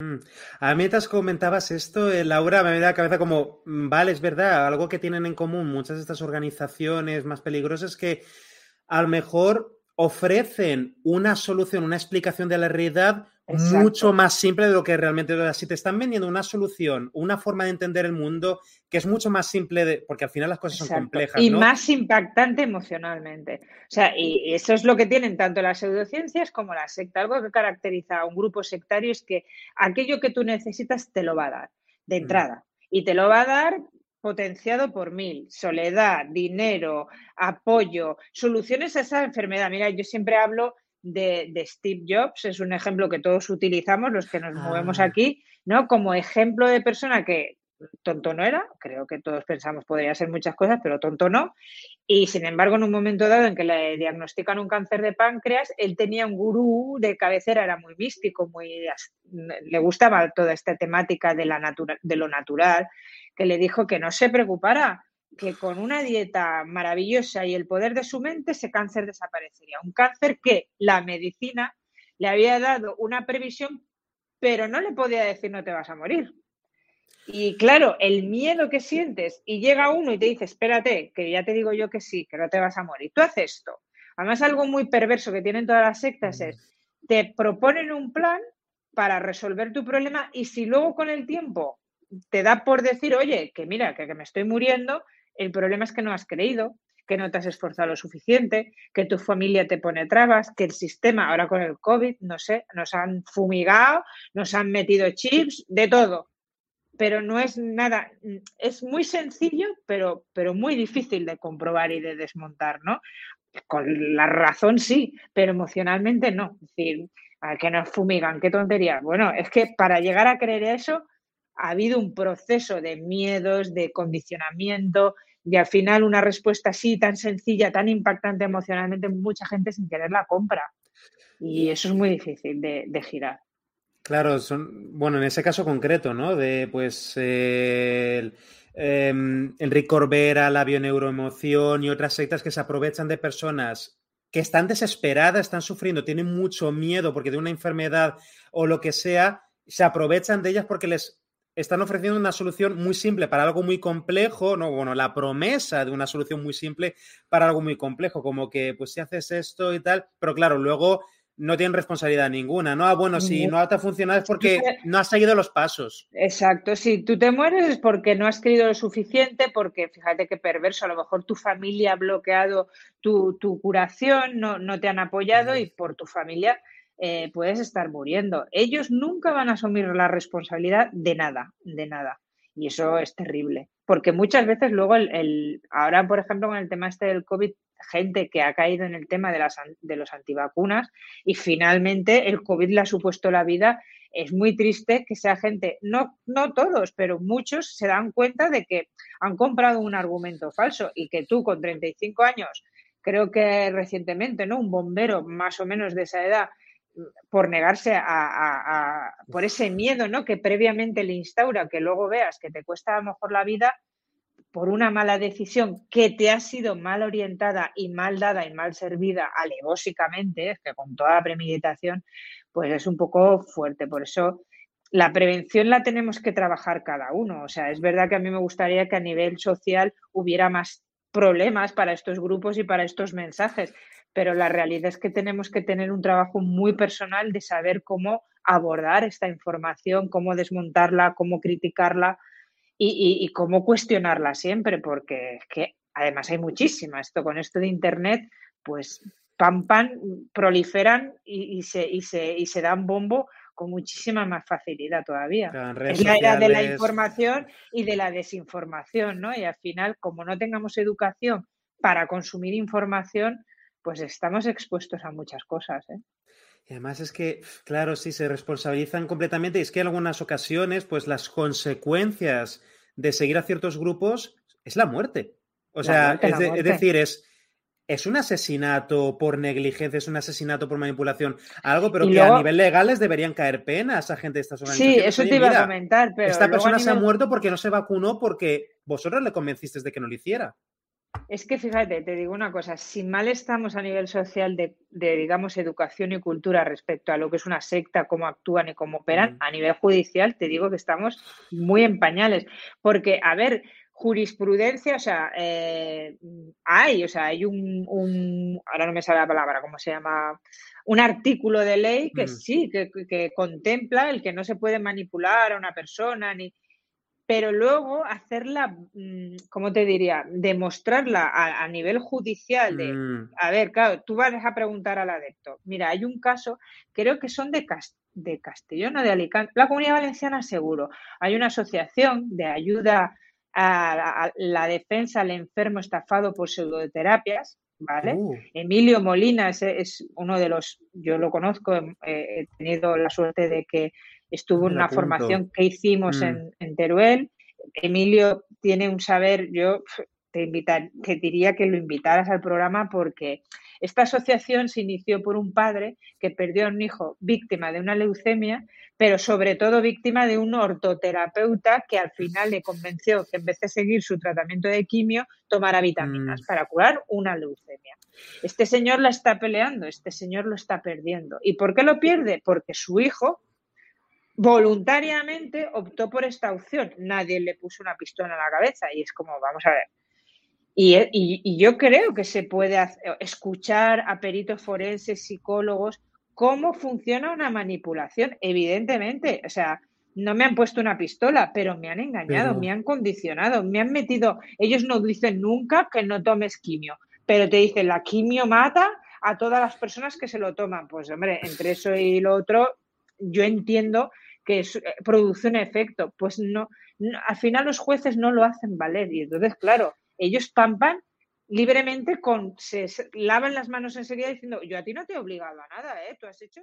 Mm. A mí mientras comentabas esto, eh, Laura, me da la cabeza como, mm, vale, es verdad, algo que tienen en común muchas de estas organizaciones más peligrosas que a lo mejor ofrecen una solución, una explicación de la realidad mucho más simple de lo que realmente es. Si te están vendiendo una solución, una forma de entender el mundo que es mucho más simple, de, porque al final las cosas son complejas. Y más impactante emocionalmente. O sea, y eso es lo que tienen tanto las pseudociencias como la secta. Algo que caracteriza a un grupo sectario es que aquello que tú necesitas te lo va a dar de entrada. Y te lo va a dar potenciado por mil, soledad, dinero, apoyo, soluciones a esa enfermedad. Mira, yo siempre hablo de, Steve Jobs, es un ejemplo que todos utilizamos, los que nos movemos ah. aquí, ¿no? Como ejemplo de persona que tonto no era, creo que todos pensamos podría ser muchas cosas, pero tonto no. Y sin embargo, en un momento dado en que le diagnostican un cáncer de páncreas, él tenía un gurú de cabecera, era muy místico, muy le gustaba toda esta temática de, la de lo natural, que le dijo que no se preocupara, que con una dieta maravillosa y el poder de su mente ese cáncer desaparecería. Un cáncer que la medicina le había dado una previsión, pero no le podía decir no te vas a morir. Y claro, el miedo que sientes y llega uno y te dice, espérate, que ya te digo yo que sí, que no te vas a morir. Tú haces esto. Además, algo muy perverso que tienen todas las sectas es, te proponen un plan para resolver tu problema y si luego con el tiempo te da por decir, oye, que mira, que, que me estoy muriendo, el problema es que no has creído, que no te has esforzado lo suficiente, que tu familia te pone trabas, que el sistema, ahora con el COVID, no sé, nos han fumigado, nos han metido chips, de todo. Pero no es nada, es muy sencillo, pero, pero muy difícil de comprobar y de desmontar, ¿no? Con la razón sí, pero emocionalmente no. Es decir, a que nos fumigan, qué tontería. Bueno, es que para llegar a creer eso, ha habido un proceso de miedos, de condicionamiento y al final una respuesta así tan sencilla, tan impactante emocionalmente, mucha gente sin querer la compra. Y eso es muy difícil de, girar. Claro, son, bueno, en ese caso concreto, ¿no? De pues el, em, Enrique Corbera, la bioneuroemoción y otras sectas que se aprovechan de personas que están desesperadas, están sufriendo, tienen mucho miedo porque de una enfermedad o lo que sea, se aprovechan de ellas porque les están ofreciendo una solución muy simple para algo muy complejo, no, bueno, la promesa de una solución muy simple para algo muy complejo, como que pues si haces esto y tal, pero claro, luego no tienen responsabilidad ninguna, ¿no? Ah, bueno, si no ha funcionado es porque no has seguido los pasos. Exacto, si tú te mueres es porque no has querido lo suficiente, porque fíjate qué perverso, a lo mejor tu familia ha bloqueado tu, curación, no, no te han apoyado y por tu familia eh, puedes estar muriendo. Ellos nunca van a asumir la responsabilidad de nada, de nada. Y eso es terrible, porque muchas veces luego, el, ahora por ejemplo con el tema este del COVID, gente que ha caído en el tema de, las, de los antivacunas y finalmente el COVID le ha supuesto la vida. Es muy triste que sea gente, no, no todos, pero muchos se dan cuenta de que han comprado un argumento falso y que tú con 35 años, creo que recientemente, ¿no? Un bombero más o menos de esa edad por negarse a, por ese miedo ¿no? que previamente le instaura, que luego veas que te cuesta a lo mejor la vida por una mala decisión que te ha sido mal orientada y mal dada y mal servida alevósicamente, que con toda premeditación, pues es un poco fuerte. Por eso la prevención la tenemos que trabajar cada uno. O sea, es verdad que a mí me gustaría que a nivel social hubiera más problemas para estos grupos y para estos mensajes, pero la realidad es que tenemos que tener un trabajo muy personal de saber cómo abordar esta información, cómo desmontarla, cómo criticarla y, cómo cuestionarla siempre, porque es que además hay muchísima. Esto con esto de Internet, pues pam, pam, proliferan y, se, y, se, y se dan bombo con muchísima más facilidad todavía. Es la era de la información y de la desinformación, ¿no? Y al final, como no tengamos educación para consumir información, pues estamos expuestos a muchas cosas. ¿eh? Y además es que, claro, sí, se responsabilizan completamente y es que en algunas ocasiones, pues las consecuencias de seguir a ciertos grupos es la muerte. O sea, es, decir, es, es un asesinato por negligencia, es un asesinato por manipulación, algo, pero que a nivel legal les deberían caer penas a gente de estas organizaciones. Sí, eso te iba a comentar, pero. Esta persona se ha muerto porque no se vacunó porque vosotros le convencisteis de que no lo hiciera. Es que fíjate, te digo una cosa, si mal estamos a nivel social de, digamos, educación y cultura respecto a lo que es una secta, cómo actúan y cómo operan, a nivel judicial te digo que estamos muy en pañales. Porque, a ver, jurisprudencia, o sea, eh, hay, o sea, hay un, ahora no me sale la palabra, ¿cómo se llama? Un artículo de ley que sí, que, que, contempla el que no se puede manipular a una persona, ni, pero luego hacerla, mm, ¿cómo te diría? Demostrarla a, nivel judicial de, mm. a ver, claro, tú vas a preguntar al adepto, mira, hay un caso, creo que son de, de Castellón o de Alicante, la Comunidad Valenciana seguro, hay una asociación de ayuda a, la defensa al enfermo estafado por pseudoterapias, ¿vale? Uh. Emilio Molina es, uno de los, yo lo conozco, he tenido la suerte de que estuvo en una formación que hicimos mm. en, Teruel. Emilio tiene un saber, yo te, invitar, te diría que lo invitaras al programa porque esta asociación se inició por un padre que perdió a un hijo víctima de una leucemia, pero sobre todo víctima de un ortoterapeuta que al final le convenció que en vez de seguir su tratamiento de quimio, tomara vitaminas mm. para curar una leucemia. Este señor la está peleando, este señor lo está perdiendo. ¿Y por qué lo pierde? Porque su hijo voluntariamente optó por esta opción. Nadie le puso una pistola en la cabeza y es como, vamos a ver. Y, yo creo que se puede escuchar a peritos forenses, psicólogos, cómo funciona una manipulación. Evidentemente, o sea, no me han puesto una pistola, pero me han engañado, me han condicionado, me han metido. Ellos no dicen nunca que no tomes quimio, pero te dicen la quimio mata a todas las personas que se lo toman. Pues hombre, entre eso y lo otro, yo entiendo que es, eh, produce un efecto. Pues no, al final los jueces no lo hacen valer y entonces, claro, ellos pampan libremente con, se, lavan las manos enseguida diciendo, yo a ti no te he obligado a nada, ¿eh? Tú has hecho...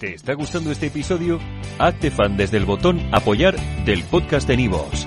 ¿Te está gustando este episodio? Hazte fan desde el botón apoyar del podcast de Nivos.